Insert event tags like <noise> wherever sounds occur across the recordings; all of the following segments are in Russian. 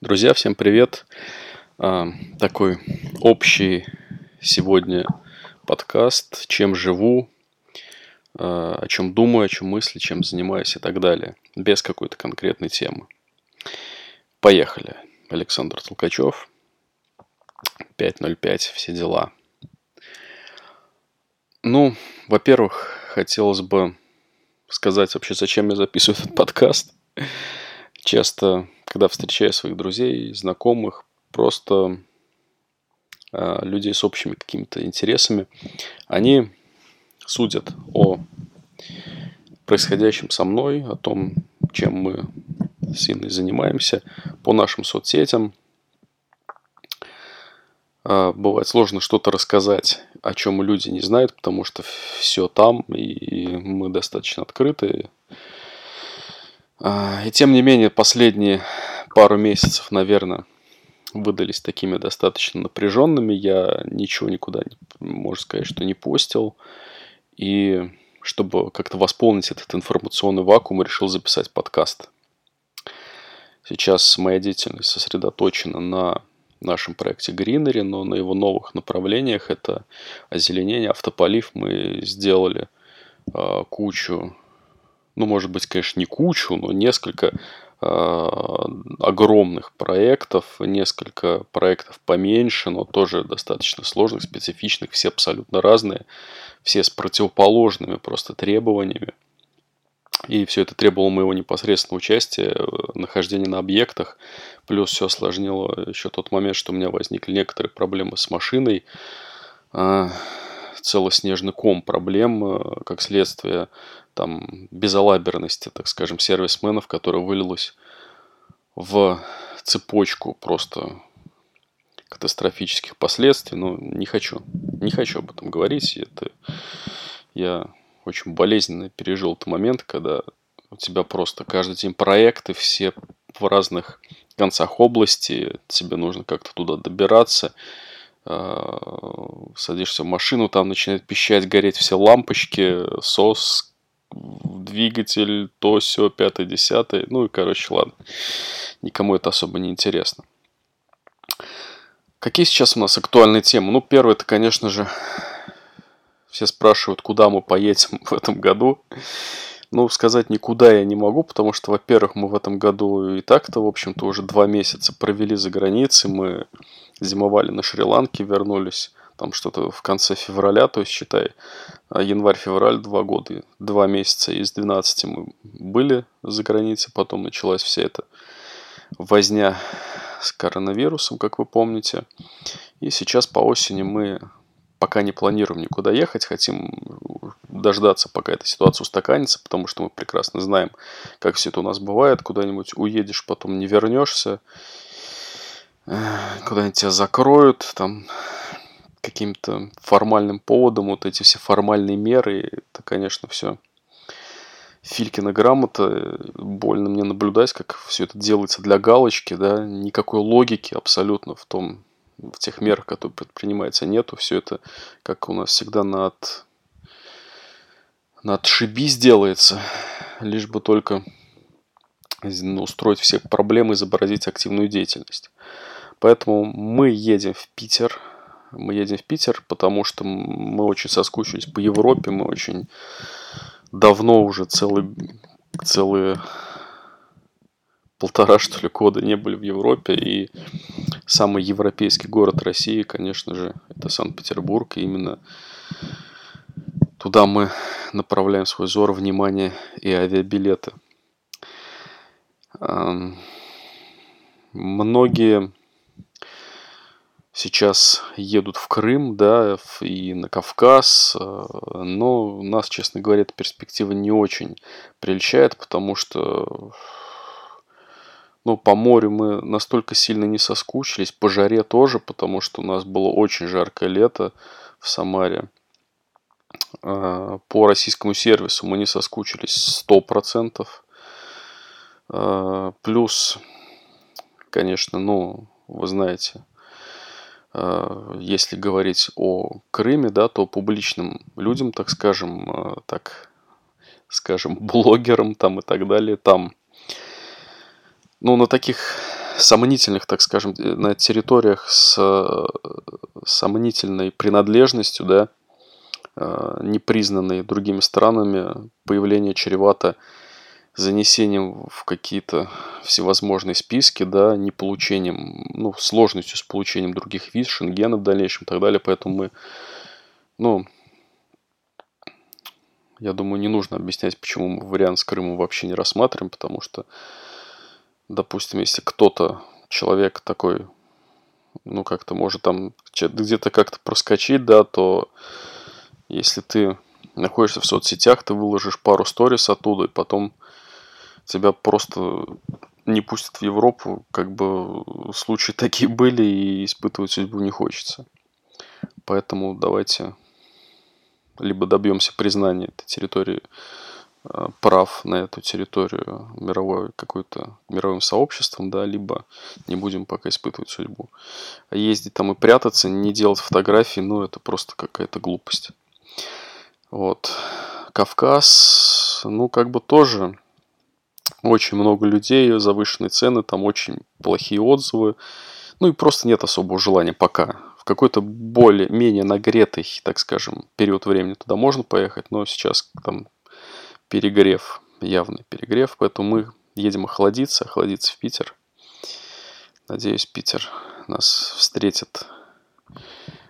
Друзья, всем привет! А, такой общий сегодня подкаст «Чем живу», а, о чем думаю, о чем мысли, чем занимаюсь и так далее, без какой-то конкретной темы. Поехали. Александр Толкачев, 5.05, все дела. Ну, во-первых, хотелось бы сказать вообще, зачем я записываю этот подкаст. Часто когда встречаю своих друзей, знакомых, просто э, людей с общими какими-то интересами, они судят о происходящем со мной, о том, чем мы с Инной занимаемся, по нашим соцсетям. Э, бывает сложно что-то рассказать, о чем люди не знают, потому что все там, и мы достаточно открыты. А, и тем не менее, последние пару месяцев, наверное, выдались такими достаточно напряженными. Я ничего никуда, можно сказать, что не постил. И чтобы как-то восполнить этот информационный вакуум, решил записать подкаст. Сейчас моя деятельность сосредоточена на нашем проекте Greenery, но на его новых направлениях это озеленение, автополив. Мы сделали э, кучу ну, может быть, конечно, не кучу, но несколько э, огромных проектов, несколько проектов поменьше, но тоже достаточно сложных, специфичных, все абсолютно разные, все с противоположными просто требованиями. И все это требовало моего непосредственного участия, э, нахождения на объектах. Плюс все осложнило еще тот момент, что у меня возникли некоторые проблемы с машиной. Э, целый снежный ком проблем, э, как следствие там безалаберности, так скажем, сервисменов, которая вылилась в цепочку просто катастрофических последствий. Но ну, не хочу, не хочу об этом говорить. Это я очень болезненно пережил этот момент, когда у тебя просто каждый день проекты, все в разных концах области, тебе нужно как-то туда добираться, садишься в машину, там начинает пищать, гореть все лампочки, сос, двигатель, то все, пятое, десятое. Ну и, короче, ладно. Никому это особо не интересно. Какие сейчас у нас актуальные темы? Ну, первое, это, конечно же, все спрашивают, куда мы поедем <laughs> в этом году. Ну, сказать никуда я не могу, потому что, во-первых, мы в этом году и так-то, в общем-то, уже два месяца провели за границей. Мы зимовали на Шри-Ланке, вернулись там что-то в конце февраля, то есть считай, а, январь-февраль, два года, два месяца из 12 мы были за границей, потом началась вся эта возня с коронавирусом, как вы помните. И сейчас по осени мы пока не планируем никуда ехать, хотим дождаться, пока эта ситуация устаканится, потому что мы прекрасно знаем, как все это у нас бывает. Куда-нибудь уедешь, потом не вернешься, куда-нибудь тебя закроют, там каким-то формальным поводом, вот эти все формальные меры, это, конечно, все Филькина грамота, больно мне наблюдать, как все это делается для галочки, да, никакой логики абсолютно в том, в тех мерах, которые предпринимаются, нету, все это, как у нас всегда над, над шибись делается, лишь бы только ну, устроить все проблемы, изобразить активную деятельность. Поэтому мы едем в Питер. Мы едем в Питер, потому что мы очень соскучились по Европе, мы очень давно уже целый, целые полтора, что ли, года не были в Европе. И самый европейский город России, конечно же, это Санкт-Петербург. И именно туда мы направляем свой взор, внимание и авиабилеты. Многие сейчас едут в Крым, да, и на Кавказ, э, но нас, честно говоря, эта перспектива не очень прельщает, потому что ну, по морю мы настолько сильно не соскучились, по жаре тоже, потому что у нас было очень жаркое лето в Самаре. Э, по российскому сервису мы не соскучились 100%. Э, плюс, конечно, ну, вы знаете, Э, если говорить о Крыме, да, то публичным людям, так скажем, так скажем, <laughs> блогерам там и так далее, там, ну, на таких сомнительных, так скажем, на территориях с сомнительной принадлежностью, да, непризнанной другими странами, появление чревато занесением в какие-то всевозможные списки, да, не получением, ну, сложностью с получением других виз, шенгена в дальнейшем и так далее. Поэтому мы, ну, я думаю, не нужно объяснять, почему мы вариант с Крымом вообще не рассматриваем, потому что, допустим, если кто-то, человек такой, ну, как-то может там где-то как-то проскочить, да, то если ты находишься в соцсетях, ты выложишь пару сторис оттуда, и потом тебя просто не пустят в Европу, как бы случаи <laughs> такие были, и испытывать судьбу не хочется. Поэтому давайте либо добьемся признания этой территории прав на эту территорию мировой какой-то мировым сообществом, да, либо не будем пока испытывать судьбу. А ездить там и прятаться, не делать фотографии, ну, это просто какая-то глупость. Вот. Кавказ, ну, как бы тоже очень много людей, завышенные цены, там очень плохие отзывы. Ну и просто нет особого желания пока. В какой-то более-менее нагретый, так скажем, период времени туда можно поехать, но сейчас там перегрев, явный перегрев, поэтому мы едем охладиться, охладиться в Питер. Надеюсь, Питер нас встретит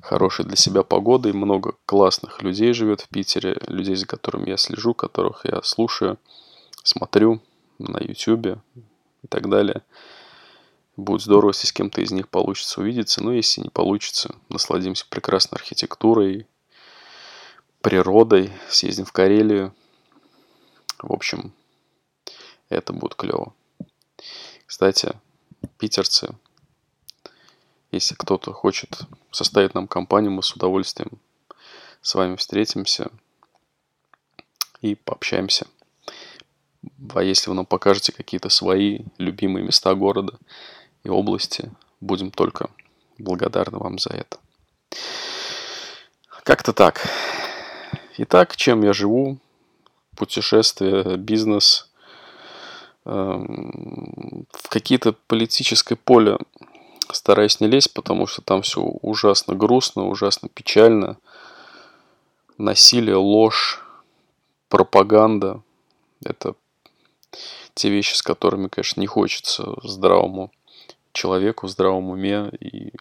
хорошей для себя погодой. Много классных людей живет в Питере, людей, за которыми я слежу, которых я слушаю, смотрю на YouTube и так далее. Будет здорово, если с кем-то из них получится увидеться. Но если не получится, насладимся прекрасной архитектурой, природой, съездим в Карелию. В общем, это будет клево. Кстати, питерцы, если кто-то хочет составить нам компанию, мы с удовольствием с вами встретимся и пообщаемся. А если вы нам покажете какие-то свои любимые места города и области, будем только благодарны вам за это. Как-то так. Итак, чем я живу? Путешествия, бизнес. Эм, в какие-то политическое поле стараюсь не лезть, потому что там все ужасно грустно, ужасно печально. Насилие, ложь, пропаганда. Это те вещи, с которыми, конечно, не хочется здравому человеку, в здравом уме и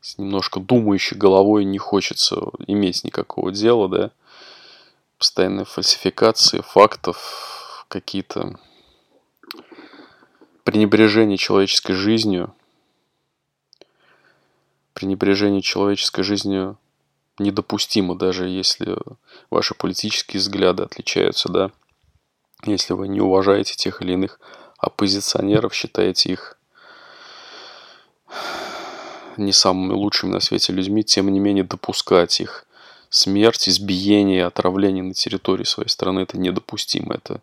с немножко думающей головой не хочется иметь никакого дела, да. Постоянные фальсификации фактов, какие-то пренебрежение человеческой жизнью, пренебрежение человеческой жизнью недопустимо, даже если ваши политические взгляды отличаются, да. Если вы не уважаете тех или иных оппозиционеров, считаете их не самыми лучшими на свете людьми, тем не менее допускать их смерть, избиение, отравление на территории своей страны это недопустимо. Это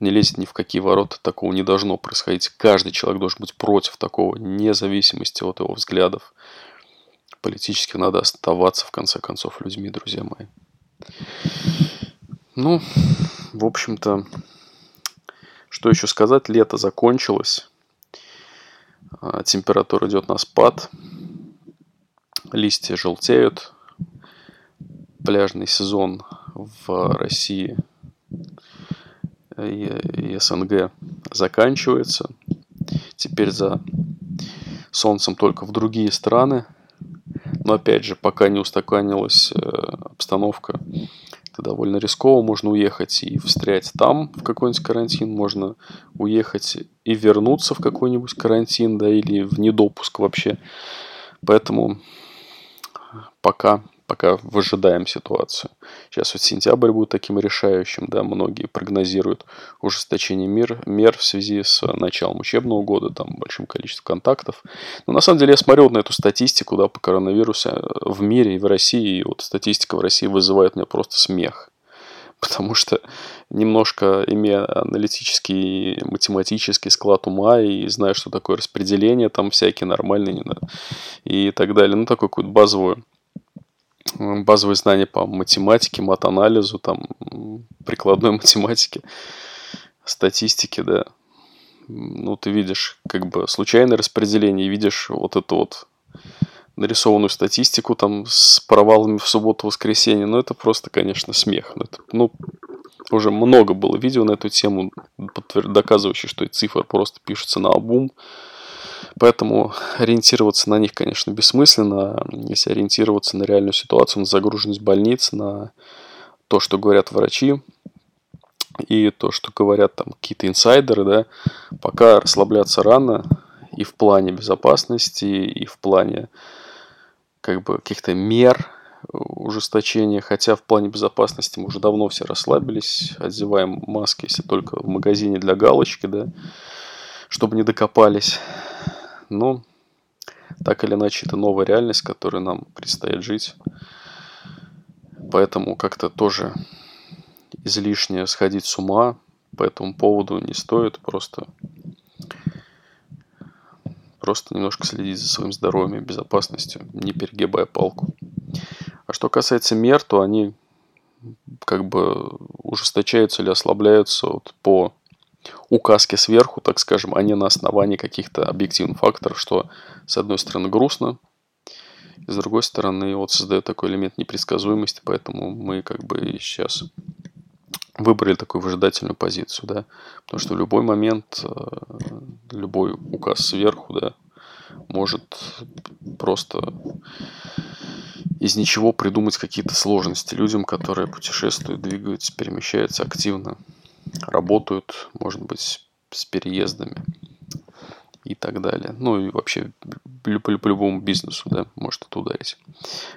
не лезет ни в какие ворота, такого не должно происходить. Каждый человек должен быть против такого, вне зависимости от его взглядов. Политически надо оставаться, в конце концов, людьми, друзья мои. Ну, в общем-то, что еще сказать? Лето закончилось. А, температура идет на спад. Листья желтеют. Пляжный сезон в России и СНГ заканчивается. Теперь за солнцем только в другие страны. Но опять же, пока не устаканилась э, обстановка это довольно рисково. Можно уехать и встрять там в какой-нибудь карантин. Можно уехать и вернуться в какой-нибудь карантин, да, или в недопуск вообще. Поэтому пока, пока выжидаем ситуацию. Сейчас вот сентябрь будет таким решающим, да, многие прогнозируют ужесточение мер, мер в связи с началом учебного года, там большим количеством контактов. Но на самом деле я смотрел на эту статистику, да, по коронавирусу э, в мире и в России, и вот статистика в России вызывает меня просто смех <laughs> потому что немножко имея аналитический, математический склад ума и зная, что такое распределение, там всякие нормальные и так далее, ну, такое какое-то базовое базовые знания по математике, матанализу, там, прикладной <laughs> математике, статистике, да. ну, ты видишь как бы случайное распределение, видишь вот эту вот нарисованную статистику там с провалами в субботу-воскресенье, ну, это просто, конечно, смех. Ну, это, ну, уже много было видео на эту тему, доказывающие, что цифры просто пишутся на обум. Поэтому ориентироваться на них, конечно, бессмысленно. Если ориентироваться на реальную ситуацию, на загруженность больниц, на то, что говорят врачи, и то, что говорят там какие-то инсайдеры, да, пока расслабляться рано и в плане безопасности, и в плане как бы каких-то мер ужесточения, хотя в плане безопасности мы уже давно все расслабились, одеваем маски, если только в магазине для галочки, да, чтобы не докопались. Но так или иначе это новая реальность, в которой нам предстоит жить. Поэтому как-то тоже излишне сходить с ума по этому поводу не стоит. Просто, просто немножко следить за своим здоровьем и безопасностью, не перегибая палку. А что касается мер, то они как бы ужесточаются или ослабляются вот по указке сверху, так скажем, а не на основании каких-то объективных факторов, что с одной стороны грустно, с другой стороны вот создает такой элемент непредсказуемости, поэтому мы как бы сейчас выбрали такую выжидательную позицию, да, потому что в любой момент э, любой указ сверху, да, может просто из ничего придумать какие-то сложности людям, которые путешествуют, двигаются, перемещаются активно, работают, может быть, с переездами и так далее. Ну и вообще по, любому бизнесу, да, может это ударить.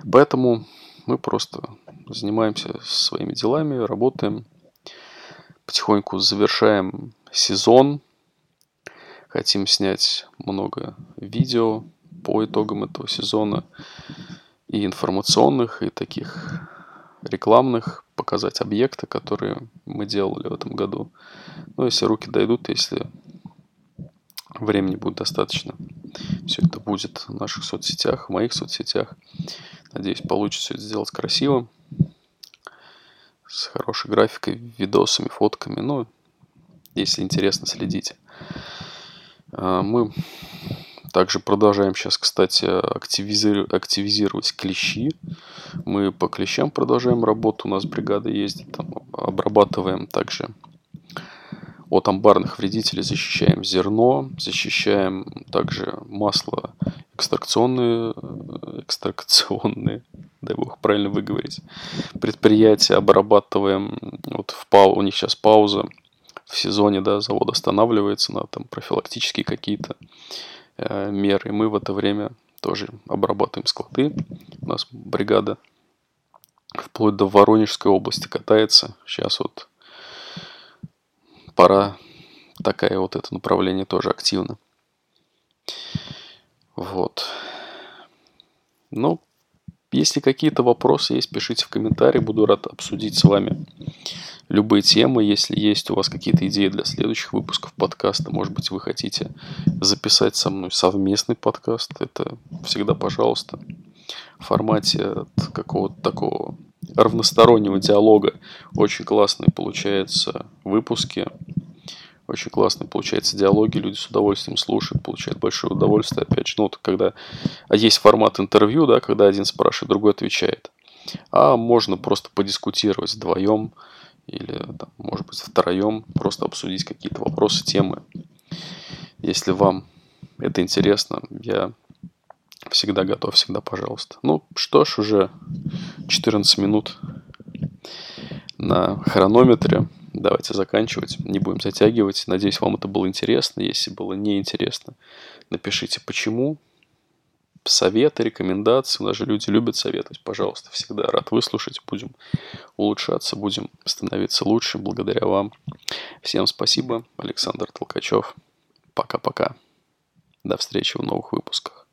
Поэтому мы просто занимаемся своими делами, работаем, потихоньку завершаем сезон. Хотим снять много видео по итогам этого сезона и информационных, и таких рекламных, показать объекты, которые мы делали в этом году. Ну, если руки дойдут, если времени будет достаточно, все это будет в наших соцсетях, в моих соцсетях. Надеюсь, получится это сделать красиво, с хорошей графикой, видосами, фотками. Ну, если интересно, следите. А, мы также продолжаем сейчас, кстати, активизировать клещи. Мы по клещам продолжаем работу. У нас бригада ездит, там обрабатываем также от амбарных вредителей защищаем зерно, защищаем также масло экстракционные, экстракционные, <laughs> дай бог правильно выговорить, предприятия обрабатываем, вот в пау, у них сейчас пауза в сезоне, да, завод останавливается на там профилактические какие-то Э, мер. И мы в это время тоже обрабатываем склады. У нас бригада вплоть до Воронежской области катается. Сейчас вот пора такая вот это направление тоже активно. Вот. Ну, если какие-то вопросы есть, пишите в комментарии. Буду рад обсудить с вами любые темы. Если есть у вас какие-то идеи для следующих выпусков подкаста, может быть, вы хотите записать со мной совместный подкаст, это всегда, пожалуйста, в формате какого-то такого равностороннего диалога. Очень классные получаются выпуски. Очень классные получаются диалоги, люди с удовольствием слушают, получают большое удовольствие. Опять же, ну, вот когда а есть формат интервью, да, когда один спрашивает, другой отвечает. А можно просто подискутировать вдвоем, или, там, может быть, втроем просто обсудить какие-то вопросы, темы. Если вам это интересно, я всегда готов, всегда пожалуйста. Ну что ж, уже 14 минут на хронометре. Давайте заканчивать, не будем затягивать. Надеюсь, вам это было интересно. Если было неинтересно, напишите почему советы, рекомендации. У нас же люди любят советовать. Пожалуйста, всегда рад выслушать. Будем улучшаться, будем становиться лучше благодаря вам. Всем спасибо. Александр Толкачев. Пока-пока. До встречи в новых выпусках.